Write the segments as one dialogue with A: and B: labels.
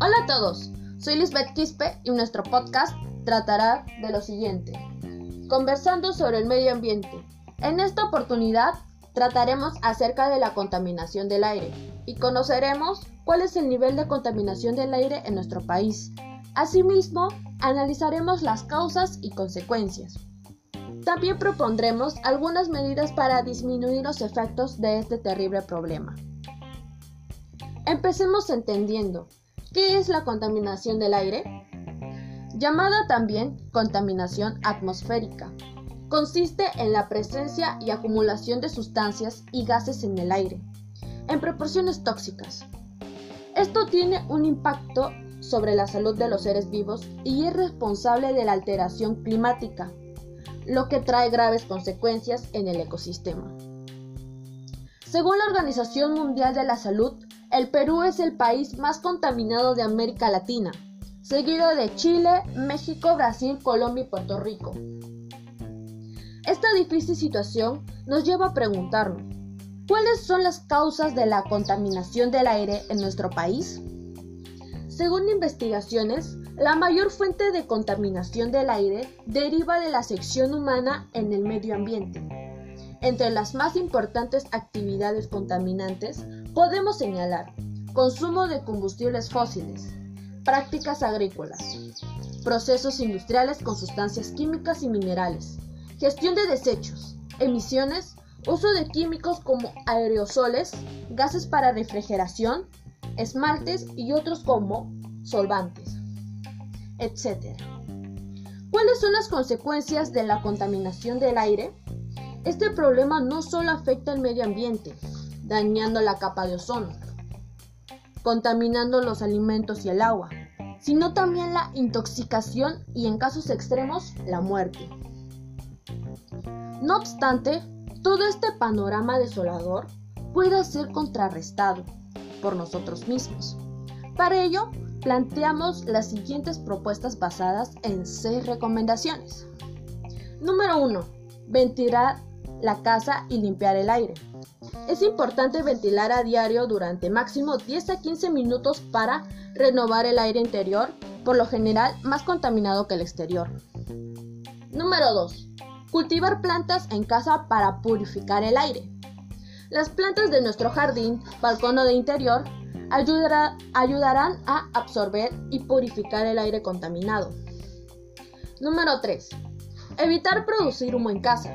A: Hola a todos, soy Lisbeth Quispe y nuestro podcast tratará de lo siguiente, conversando sobre el medio ambiente. En esta oportunidad trataremos acerca de la contaminación del aire y conoceremos cuál es el nivel de contaminación del aire en nuestro país. Asimismo, analizaremos las causas y consecuencias. También propondremos algunas medidas para disminuir los efectos de este terrible problema. Empecemos entendiendo qué es la contaminación del aire, llamada también contaminación atmosférica. Consiste en la presencia y acumulación de sustancias y gases en el aire, en proporciones tóxicas. Esto tiene un impacto sobre la salud de los seres vivos y es responsable de la alteración climática, lo que trae graves consecuencias en el ecosistema. Según la Organización Mundial de la Salud, el Perú es el país más contaminado de América Latina, seguido de Chile, México, Brasil, Colombia y Puerto Rico. Esta difícil situación nos lleva a preguntarnos, ¿cuáles son las causas de la contaminación del aire en nuestro país? Según investigaciones, la mayor fuente de contaminación del aire deriva de la sección humana en el medio ambiente. Entre las más importantes actividades contaminantes podemos señalar consumo de combustibles fósiles, prácticas agrícolas, procesos industriales con sustancias químicas y minerales, gestión de desechos, emisiones, uso de químicos como aerosoles, gases para refrigeración, esmaltes y otros como solvantes, etc. ¿Cuáles son las consecuencias de la contaminación del aire? Este problema no solo afecta al medio ambiente, dañando la capa de ozono, contaminando los alimentos y el agua, sino también la intoxicación y en casos extremos la muerte. No obstante, todo este panorama desolador puede ser contrarrestado por nosotros mismos. Para ello, planteamos las siguientes propuestas basadas en seis recomendaciones. Número 1. Ventilar la casa y limpiar el aire. Es importante ventilar a diario durante máximo 10 a 15 minutos para renovar el aire interior, por lo general más contaminado que el exterior. Número 2. Cultivar plantas en casa para purificar el aire. Las plantas de nuestro jardín, balcón o de interior ayudarán a absorber y purificar el aire contaminado. Número 3. Evitar producir humo en casa.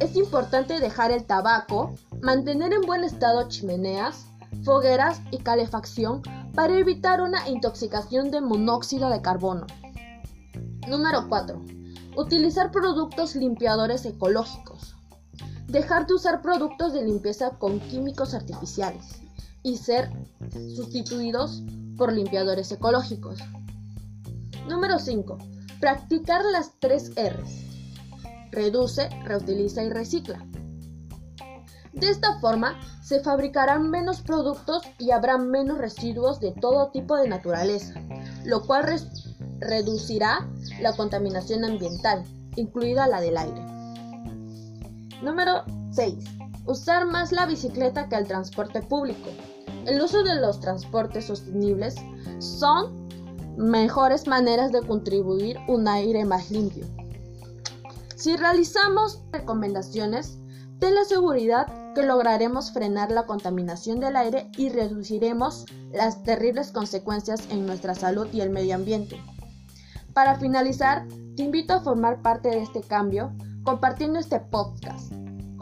A: Es importante dejar el tabaco, mantener en buen estado chimeneas, fogueras y calefacción para evitar una intoxicación de monóxido de carbono. Número 4. Utilizar productos limpiadores ecológicos. Dejar de usar productos de limpieza con químicos artificiales y ser sustituidos por limpiadores ecológicos. Número 5. Practicar las 3 R's. Reduce, reutiliza y recicla. De esta forma, se fabricarán menos productos y habrá menos residuos de todo tipo de naturaleza, lo cual reducirá la contaminación ambiental, incluida la del aire. Número 6. Usar más la bicicleta que el transporte público. El uso de los transportes sostenibles son mejores maneras de contribuir un aire más limpio. Si realizamos recomendaciones, ten la seguridad que lograremos frenar la contaminación del aire y reduciremos las terribles consecuencias en nuestra salud y el medio ambiente. Para finalizar, te invito a formar parte de este cambio compartiendo este podcast,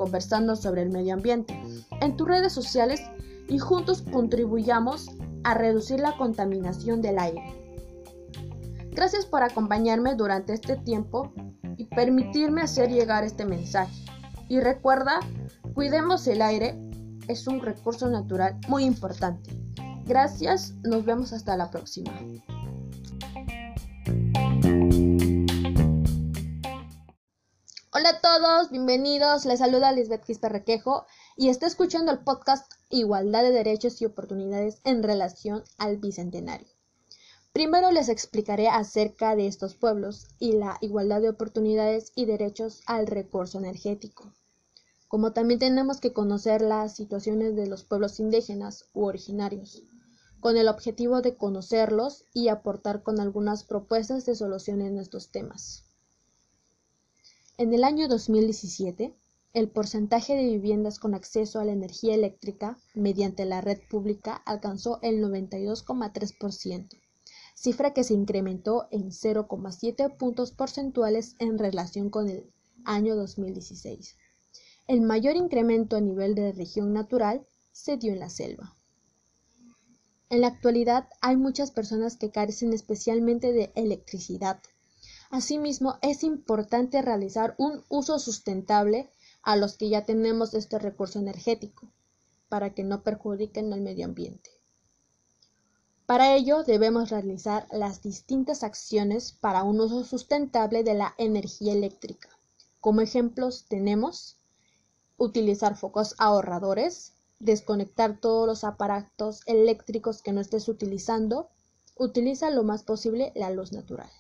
A: conversando sobre el medio ambiente, en tus redes sociales y juntos contribuyamos a reducir la contaminación del aire. Gracias por acompañarme durante este tiempo y permitirme hacer llegar este mensaje. Y recuerda, cuidemos el aire, es un recurso natural muy importante. Gracias, nos vemos hasta la próxima. Todos, bienvenidos. Les saluda Lisbeth Quispe y está escuchando el podcast Igualdad de Derechos y Oportunidades en relación al Bicentenario. Primero les explicaré acerca de estos pueblos y la igualdad de oportunidades y derechos al recurso energético. como también tenemos que conocer las situaciones de los pueblos indígenas u originarios, con el objetivo de conocerlos y aportar con algunas propuestas de solución en estos temas. En el año 2017, el porcentaje de viviendas con acceso a la energía eléctrica mediante la red pública alcanzó el 92,3%, cifra que se incrementó en 0,7 puntos porcentuales en relación con el año 2016. El mayor incremento a nivel de región natural se dio en la selva. En la actualidad hay muchas personas que carecen especialmente de electricidad. Asimismo, es importante realizar un uso sustentable a los que ya tenemos este recurso energético, para que no perjudiquen al medio ambiente. Para ello debemos realizar las distintas acciones para un uso sustentable de la energía eléctrica. Como ejemplos tenemos utilizar focos ahorradores, desconectar todos los aparatos eléctricos que no estés utilizando, utiliza lo más posible la luz natural.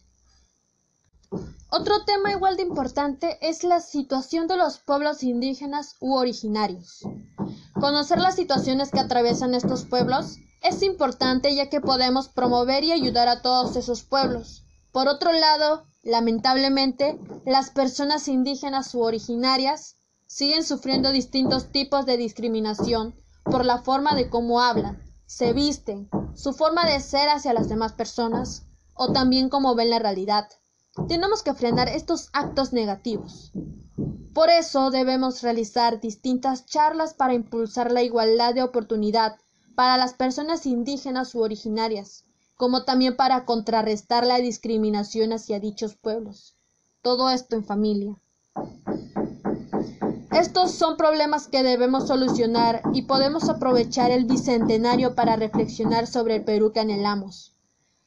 A: Otro tema igual de importante es la situación de los pueblos indígenas u originarios. Conocer las situaciones que atraviesan estos pueblos es importante ya que podemos promover y ayudar a todos esos pueblos. Por otro lado, lamentablemente, las personas indígenas u originarias siguen sufriendo distintos tipos de discriminación por la forma de cómo hablan, se visten, su forma de ser hacia las demás personas o también cómo ven la realidad. Tenemos que frenar estos actos negativos. Por eso debemos realizar distintas charlas para impulsar la igualdad de oportunidad para las personas indígenas u originarias, como también para contrarrestar la discriminación hacia dichos pueblos. Todo esto en familia. Estos son problemas que debemos solucionar y podemos aprovechar el bicentenario para reflexionar sobre el Perú que anhelamos.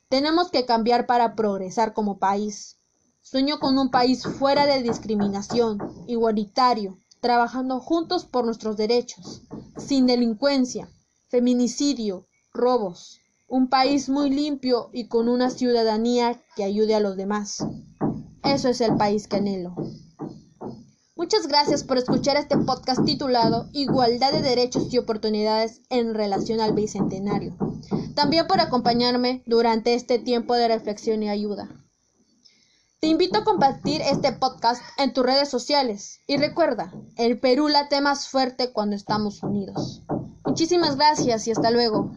A: Tenemos que cambiar para progresar como país. Sueño con un país fuera de discriminación, igualitario, trabajando juntos por nuestros derechos, sin delincuencia, feminicidio, robos. Un país muy limpio y con una ciudadanía que ayude a los demás. Eso es el país que anhelo. Muchas gracias por escuchar este podcast titulado Igualdad de Derechos y Oportunidades en relación al Bicentenario. También por acompañarme durante este tiempo de reflexión y ayuda. Te invito a compartir este podcast en tus redes sociales y recuerda, el Perú late más fuerte cuando estamos unidos. Muchísimas gracias y hasta luego.